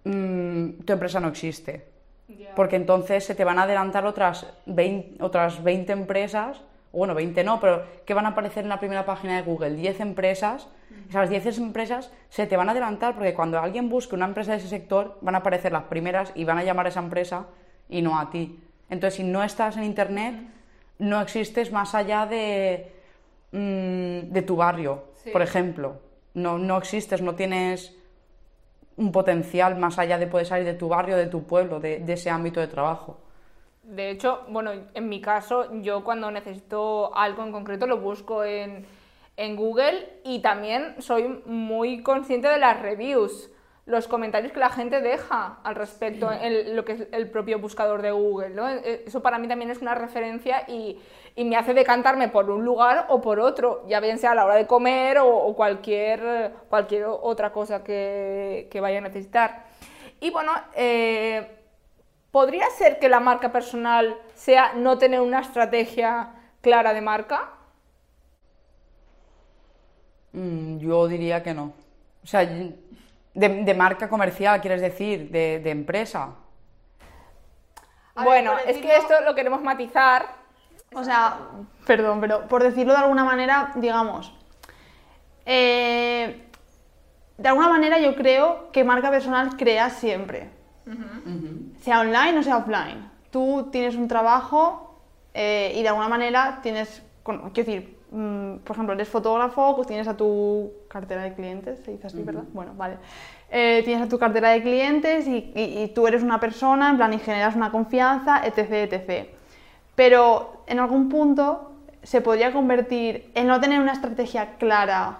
[SPEAKER 4] mm, tu empresa no existe. Porque entonces se te van a adelantar otras 20, otras 20 empresas, bueno, 20 no, pero que van a aparecer en la primera página de Google, 10 empresas. Esas 10 empresas se te van a adelantar porque cuando alguien busque una empresa de ese sector, van a aparecer las primeras y van a llamar a esa empresa y no a ti. Entonces, si no estás en Internet, no existes más allá de, mm, de tu barrio, por ejemplo. No, no existes, no tienes un potencial más allá de poder salir de tu barrio, de tu pueblo, de, ese ámbito de trabajo.
[SPEAKER 3] De hecho, bueno, en mi caso, yo cuando necesito algo en concreto lo busco en, en Google y también soy muy consciente de las reviews, los comentarios que la gente deja al respecto en lo que es el propio buscador de Google, ¿no? Eh, Eso para mí también es una referencia y, y me hace decantarme por un lugar o por otro, ya bien sea a la hora de comer o, o cualquier, cualquier otra cosa que, que vaya a necesitar. Y bueno, eh, ¿Podría ser que la marca personal sea no tener una estrategia clara de marca?
[SPEAKER 4] Mm, yo diría que no. O sea, de, de marca comercial, quieres decir, de, de empresa.
[SPEAKER 2] A
[SPEAKER 3] bueno, es que esto lo queremos matizar.
[SPEAKER 2] O sea, perdón, pero por decirlo de alguna manera, digamos, eh, de alguna manera yo creo que marca personal crea siempre, sea online o sea offline. Tú tienes un trabajo eh, y de alguna manera tienes, quiero decir, mm, por ejemplo, eres fotógrafo, pues tienes a tu cartera de clientes, se dice así, ¿verdad? Bueno, vale. Eh, tienes a tu cartera de clientes y, y- y tú eres una persona, en plan, y generas una confianza, etc, etc. Pero en algún punto se podría convertir en no tener una estrategia clara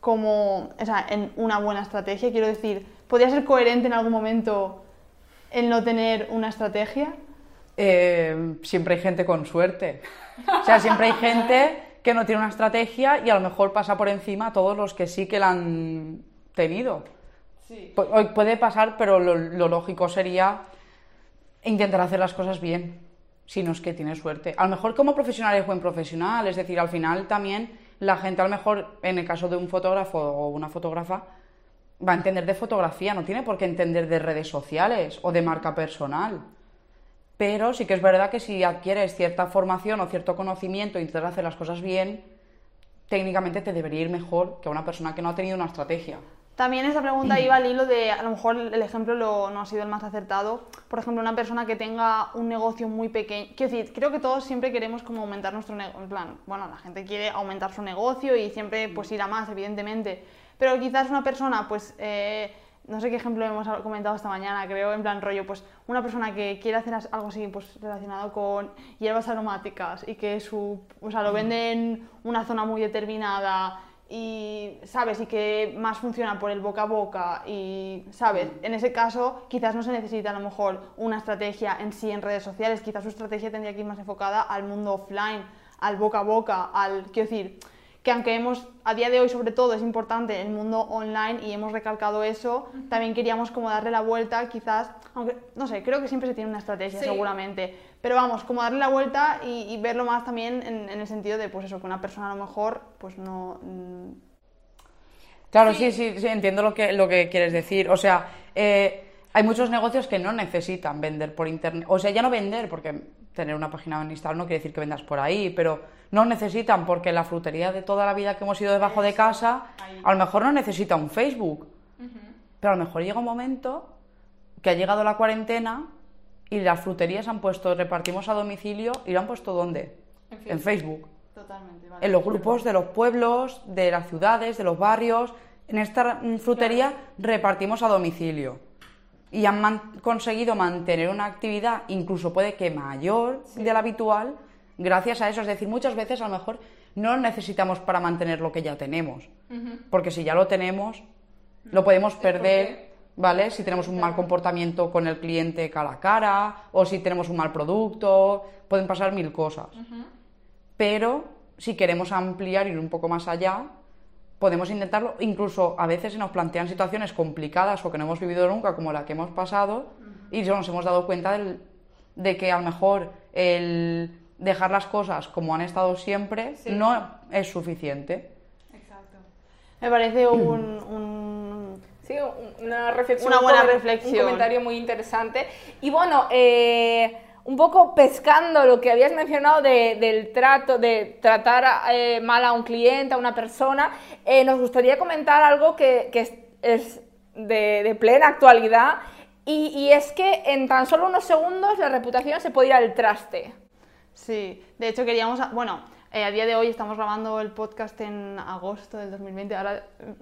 [SPEAKER 2] como, o sea, en una buena estrategia, quiero decir, podría ser coherente en algún momento el no tener una estrategia.
[SPEAKER 4] Eh, siempre hay gente con suerte. O sea, siempre hay gente que no tiene una estrategia y a lo mejor pasa por encima a todos los que sí que la han tenido. Pu- hoy Puede pasar, pero lo, lo lógico sería intentar hacer las cosas bien, si no es que tiene suerte. A lo mejor como profesional es buen profesional, es decir, al final también la gente a lo mejor, en el caso de un fotógrafo o una fotógrafa, va a entender de fotografía, no tiene por qué entender de redes sociales o de marca personal. Pero sí que es verdad que si adquieres cierta formación o cierto conocimiento y intentas hacer las cosas bien, técnicamente te debería ir mejor que a una persona que no ha tenido una estrategia.
[SPEAKER 2] También esa pregunta iba al hilo de, a lo mejor el ejemplo lo- no ha sido el más acertado. Por ejemplo, una persona que tenga un negocio muy pequeño. Quiero decir, creo que todos siempre queremos como aumentar nuestro negocio. En plan, bueno, la gente quiere aumentar su negocio y siempre pues ir a más, evidentemente. Pero quizás una persona, pues, eh, no sé qué ejemplo hemos comentado esta mañana, creo, en plan rollo, pues una persona que quiere hacer algo así, pues relacionado con hierbas aromáticas y que su, o sea, lo vende en una zona muy determinada y sabes y que más funciona por el boca a boca y sabes en ese caso quizás no se necesita a lo mejor una estrategia en sí en redes sociales quizás su estrategia tendría que ir más enfocada al mundo offline al boca a boca al quiero decir que aunque hemos a día de hoy sobre todo es importante el mundo online y hemos recalcado eso también queríamos como darle la vuelta quizás aunque no sé creo que siempre se tiene una estrategia
[SPEAKER 3] Sí.
[SPEAKER 2] seguramente pero vamos como darle la vuelta y, y verlo más también en, en el sentido de pues eso que una persona a lo mejor pues no mm,
[SPEAKER 4] Claro, sí, sí, sí, entiendo lo que, lo que quieres decir. O sea, eh, hay muchos negocios que no necesitan vender por internet. O sea, ya no vender, porque tener una página en Instagram no quiere decir que vendas por ahí, pero no necesitan porque la frutería de toda la vida que hemos ido debajo de casa, a lo mejor no necesita un Facebook. Pero a lo mejor llega un momento que ha llegado la cuarentena y las fruterías han puesto repartimos a domicilio y lo han puesto ¿dónde? En Facebook.
[SPEAKER 2] Totalmente, vale.
[SPEAKER 4] En los grupos de los pueblos, de las ciudades, de los barrios. En esta mm, frutería repartimos a domicilio. Y han man- conseguido mantener una actividad, incluso puede que mayor de la habitual, gracias a eso. Es decir, muchas veces a lo mejor no lo necesitamos para mantener lo que ya tenemos. Porque si ya lo tenemos, lo podemos perder, ¿vale? Si tenemos un mal comportamiento con el cliente cara a cara, o si tenemos un mal producto, pueden pasar mil cosas. Pero si queremos ampliar, ir un poco más allá, podemos intentarlo. Incluso a veces se nos plantean situaciones complicadas o que no hemos vivido nunca, como la que hemos pasado, y nos hemos dado cuenta del- de que a lo mejor el dejar las cosas como han estado siempre no es suficiente.
[SPEAKER 3] Exacto.
[SPEAKER 2] Me parece un, un-
[SPEAKER 3] Sí, un- una reflexión.
[SPEAKER 2] Una buena reflexión.
[SPEAKER 3] Un comentario muy interesante. Y bueno, eh, un poco pescando lo que habías mencionado de- del trato, de tratar eh, mal a un cliente, a una persona, eh, nos gustaría comentar algo que, que es, es de, de plena actualidad. Y, y es que en tan solo unos segundos la reputación se puede ir al traste.
[SPEAKER 2] Sí, de hecho queríamos, a- bueno, eh, a día de hoy estamos grabando el podcast en agosto del 2020, ahora eh,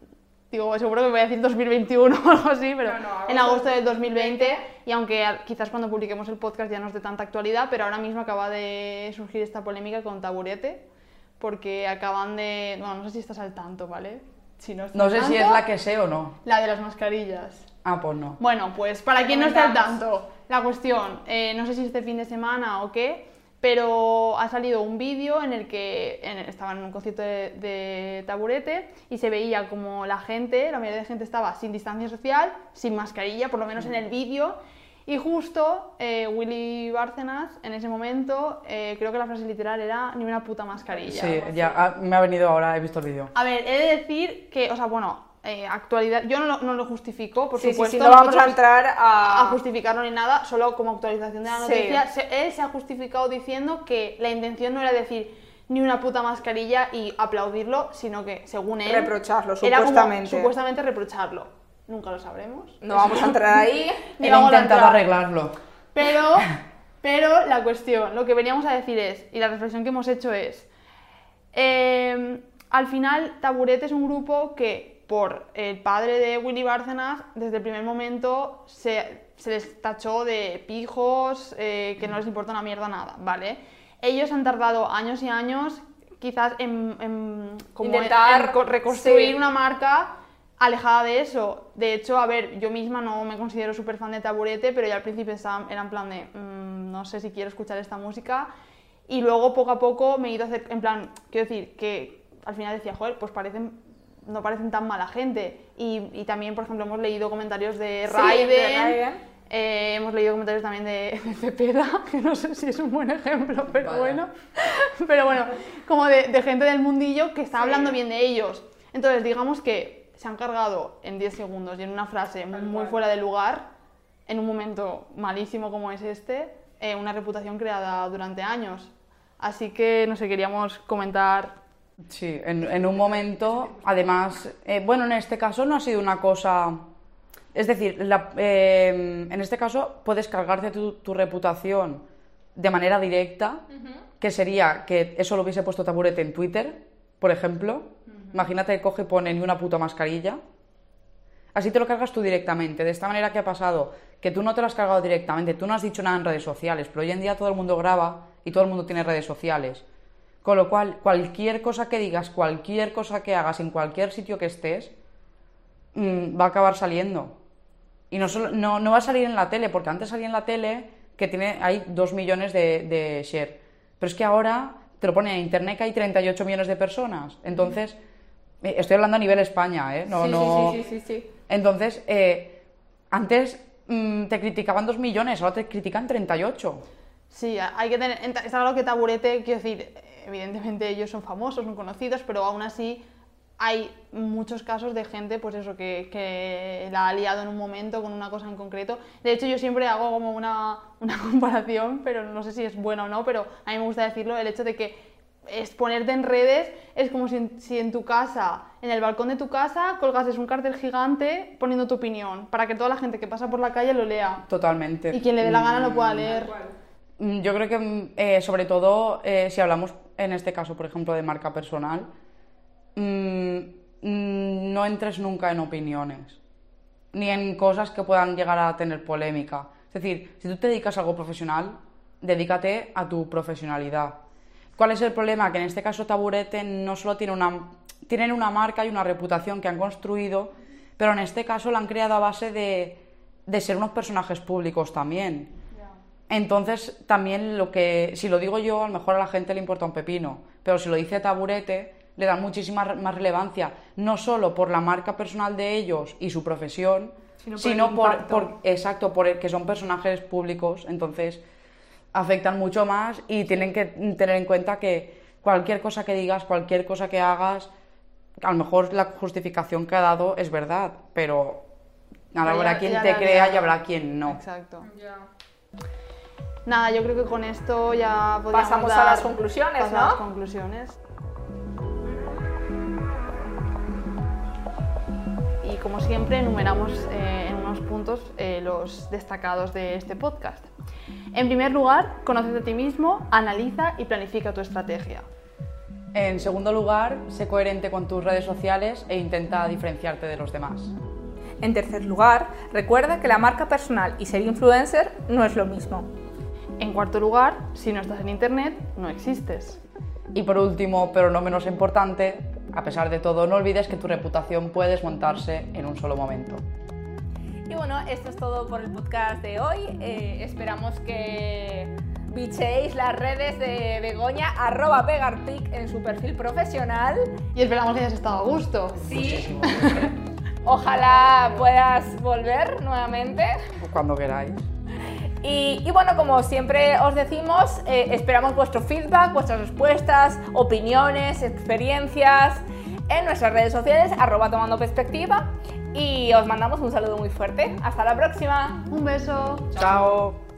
[SPEAKER 2] digo, seguro que voy a decir 2021 *laughs* o algo así, pero
[SPEAKER 3] No, no,
[SPEAKER 2] en
[SPEAKER 3] agosto
[SPEAKER 2] del 2020 y aunque quizás cuando publiquemos el podcast ya no es de tanta actualidad, pero ahora mismo acaba de surgir esta polémica con Taburete, porque acaban de, bueno, no sé si estás al tanto, ¿vale? Si no, estás
[SPEAKER 4] No sé si es la que sé o no.
[SPEAKER 2] La de las mascarillas.
[SPEAKER 4] Ah, pues no.
[SPEAKER 2] Bueno, pues para quien no esté al tanto, la cuestión, eh, no sé si este fin de semana o qué, pero ha salido un vídeo en el que en- estaban en un concierto de, de taburete y se veía como la gente, la mayoría de gente estaba sin distancia social, sin mascarilla, por lo menos en el vídeo, y justo eh, Willy Bárcenas en ese momento, eh, creo que la frase literal era ni una puta mascarilla.
[SPEAKER 4] Sí, ya me ha venido ahora, he visto el vídeo.
[SPEAKER 2] A ver, he de decir que, o sea, bueno, eh, actualidad, yo no lo, no lo justifico, por
[SPEAKER 3] Sí, sí,
[SPEAKER 2] supuesto.
[SPEAKER 3] sí, no vamos a entrar a...
[SPEAKER 2] a justificarlo ni nada, solo como actualización de la noticia. Se- él se ha justificado diciendo que la intención no era decir ni una puta mascarilla y aplaudirlo, sino que, según él,
[SPEAKER 3] Reprocharlo,
[SPEAKER 2] era como
[SPEAKER 3] supuestamente.
[SPEAKER 2] supuestamente reprocharlo. Nunca lo sabremos.
[SPEAKER 3] No vamos a entrar ahí. *laughs*
[SPEAKER 2] Ni
[SPEAKER 4] He
[SPEAKER 2] vamos a
[SPEAKER 4] intentado
[SPEAKER 2] entrar.
[SPEAKER 4] arreglarlo.
[SPEAKER 2] Pero, *laughs* pero la cuestión, lo que veníamos a decir es, y la reflexión que hemos hecho es, eh, al final Taburete es un grupo que por el padre de Willy Bárcenas, desde el primer momento se, se les tachó de pijos, eh, que no les importa una mierda nada, ¿vale? Ellos han tardado años y años quizás en, en- como en-
[SPEAKER 3] Intentar,
[SPEAKER 2] en co- reconstruir
[SPEAKER 3] sí.
[SPEAKER 2] una marca alejada de eso. De hecho, a ver, yo misma no me considero súper fan de Taburete, pero ya al principio estaba, era en plan de, "Mm, no sé si quiero escuchar esta música. Y luego, poco a poco, me he ido a hacer, en plan, quiero decir, que al final decía, joder, pues parecen, no parecen tan mala gente. Y, y también, por ejemplo, hemos leído comentarios de
[SPEAKER 3] Sí,
[SPEAKER 2] Raiden,
[SPEAKER 3] de Raiden.
[SPEAKER 2] eh, hemos leído comentarios también de, de Cepeda, *laughs* que no sé si es un buen ejemplo, pero bueno. Pero bueno, como de, de gente del mundillo que está hablando bien de ellos. Entonces, digamos que se han cargado en 10 segundos y en una frase muy, muy fuera de lugar, en un momento malísimo como es este, eh, una reputación creada durante años. Así que, no sé, queríamos comentar.
[SPEAKER 4] Sí, en, en un momento, además, eh, bueno, en este caso no ha sido una cosa... Es decir, la- eh, en este caso puedes cargarte tu, tu reputación de manera directa, que sería que eso lo hubiese puesto Taburete en Twitter, por ejemplo. Imagínate que coge y pone ni una puta mascarilla. Así te lo cargas tú directamente. De esta manera que ha pasado, que tú no te lo has cargado directamente, tú no has dicho nada en redes sociales, pero hoy en día todo el mundo graba y todo el mundo tiene redes sociales. Con lo cual, cualquier cosa que digas, cualquier cosa que hagas en cualquier sitio que estés, mm, va a acabar saliendo. Y no, solo- no, no va a salir en la tele, porque antes salía en la tele que tiene, hay 2 millones de, de share. Pero es que ahora te lo pone en internet que hay 38 millones de personas. Entonces, eh, estoy hablando a nivel España, ¿eh? No,
[SPEAKER 3] sí,
[SPEAKER 4] no...
[SPEAKER 3] sí, sí, sí, sí.
[SPEAKER 4] Entonces, eh, antes mm, te criticaban 2 millones, ahora te critican 38.
[SPEAKER 2] Sí, hay que tener. Está claro que Taburete, quiero decir, evidentemente ellos son famosos, son conocidos, pero aún así hay muchos casos de gente, pues eso, que, que la ha liado en un momento con una cosa en concreto. De hecho, yo siempre hago como una, una *laughs* comparación, pero no sé si es bueno o no, pero a mí me gusta decirlo, el hecho de que exponerte en redes es como si en, si en tu casa, en el balcón de tu casa, colgases un cartel gigante poniendo tu opinión, para que toda la gente que pasa por la calle lo lea.
[SPEAKER 4] Totalmente.
[SPEAKER 2] Y quien le dé la gana lo pueda leer.
[SPEAKER 4] Mm, Yo creo que, mm, eh, sobre todo, eh, si hablamos en este caso, por ejemplo, de marca personal, mm, mm, no entres nunca en opiniones, ni en cosas que puedan llegar a tener polémica. Es decir, si tú te dedicas a algo profesional, dedícate a tu profesionalidad. ¿Cuál es el problema? Que en este caso Taburete no solo tiene una, tienen una marca y una reputación que han construido, pero en este caso la han creado a base de, de ser unos personajes públicos también. Entonces, también lo que, si lo digo yo, a lo mejor a la gente le importa un pepino, pero si lo dice Taburete, le dan muchísima más relevancia, no solo por la marca personal de ellos y su profesión,
[SPEAKER 2] Sino
[SPEAKER 4] sino,
[SPEAKER 2] por el
[SPEAKER 4] por,
[SPEAKER 2] impacto.
[SPEAKER 4] por- exacto, por el que son personajes públicos, entonces afectan mucho más y tienen que tener en cuenta que cualquier cosa que digas, cualquier cosa que hagas, a lo mejor la justificación que ha dado es verdad, pero
[SPEAKER 2] Pero
[SPEAKER 4] habrá quien
[SPEAKER 2] ya
[SPEAKER 4] te crea y habrá quien no.
[SPEAKER 2] Exacto. Nada, yo creo que con esto ya podríamos
[SPEAKER 3] Pasamos a
[SPEAKER 2] dar-
[SPEAKER 3] las conclusiones,
[SPEAKER 2] pasar
[SPEAKER 3] ¿no?
[SPEAKER 2] a las conclusiones. Y como siempre, enumeramos eh, en unos puntos eh, los destacados de este podcast. En primer lugar, conócete a ti mismo, analiza y planifica tu estrategia.
[SPEAKER 4] En segundo lugar, sé coherente con tus redes sociales e intenta diferenciarte de los demás.
[SPEAKER 3] En tercer lugar, recuerda que la marca personal y ser influencer no es lo mismo.
[SPEAKER 2] En cuarto lugar, si no estás en Internet, no existes.
[SPEAKER 4] Y por último, pero no menos importante, a pesar de todo, no olvides que tu reputación puede desmontarse en un solo momento.
[SPEAKER 3] Y bueno, esto es todo por el podcast de hoy. Eh, esperamos que bichéis las redes de Begoña, arroba Vegarpic en su perfil profesional.
[SPEAKER 2] Y esperamos que hayas estado a gusto.
[SPEAKER 3] Sí. *laughs* Ojalá puedas volver nuevamente.
[SPEAKER 4] Cuando queráis.
[SPEAKER 3] Y, y bueno, como siempre os decimos, eh, esperamos vuestro feedback, vuestras respuestas, opiniones, experiencias en nuestras redes sociales, arroba tomando perspectiva. Y os mandamos un saludo muy fuerte. Hasta la próxima.
[SPEAKER 2] Un beso.
[SPEAKER 4] Chao.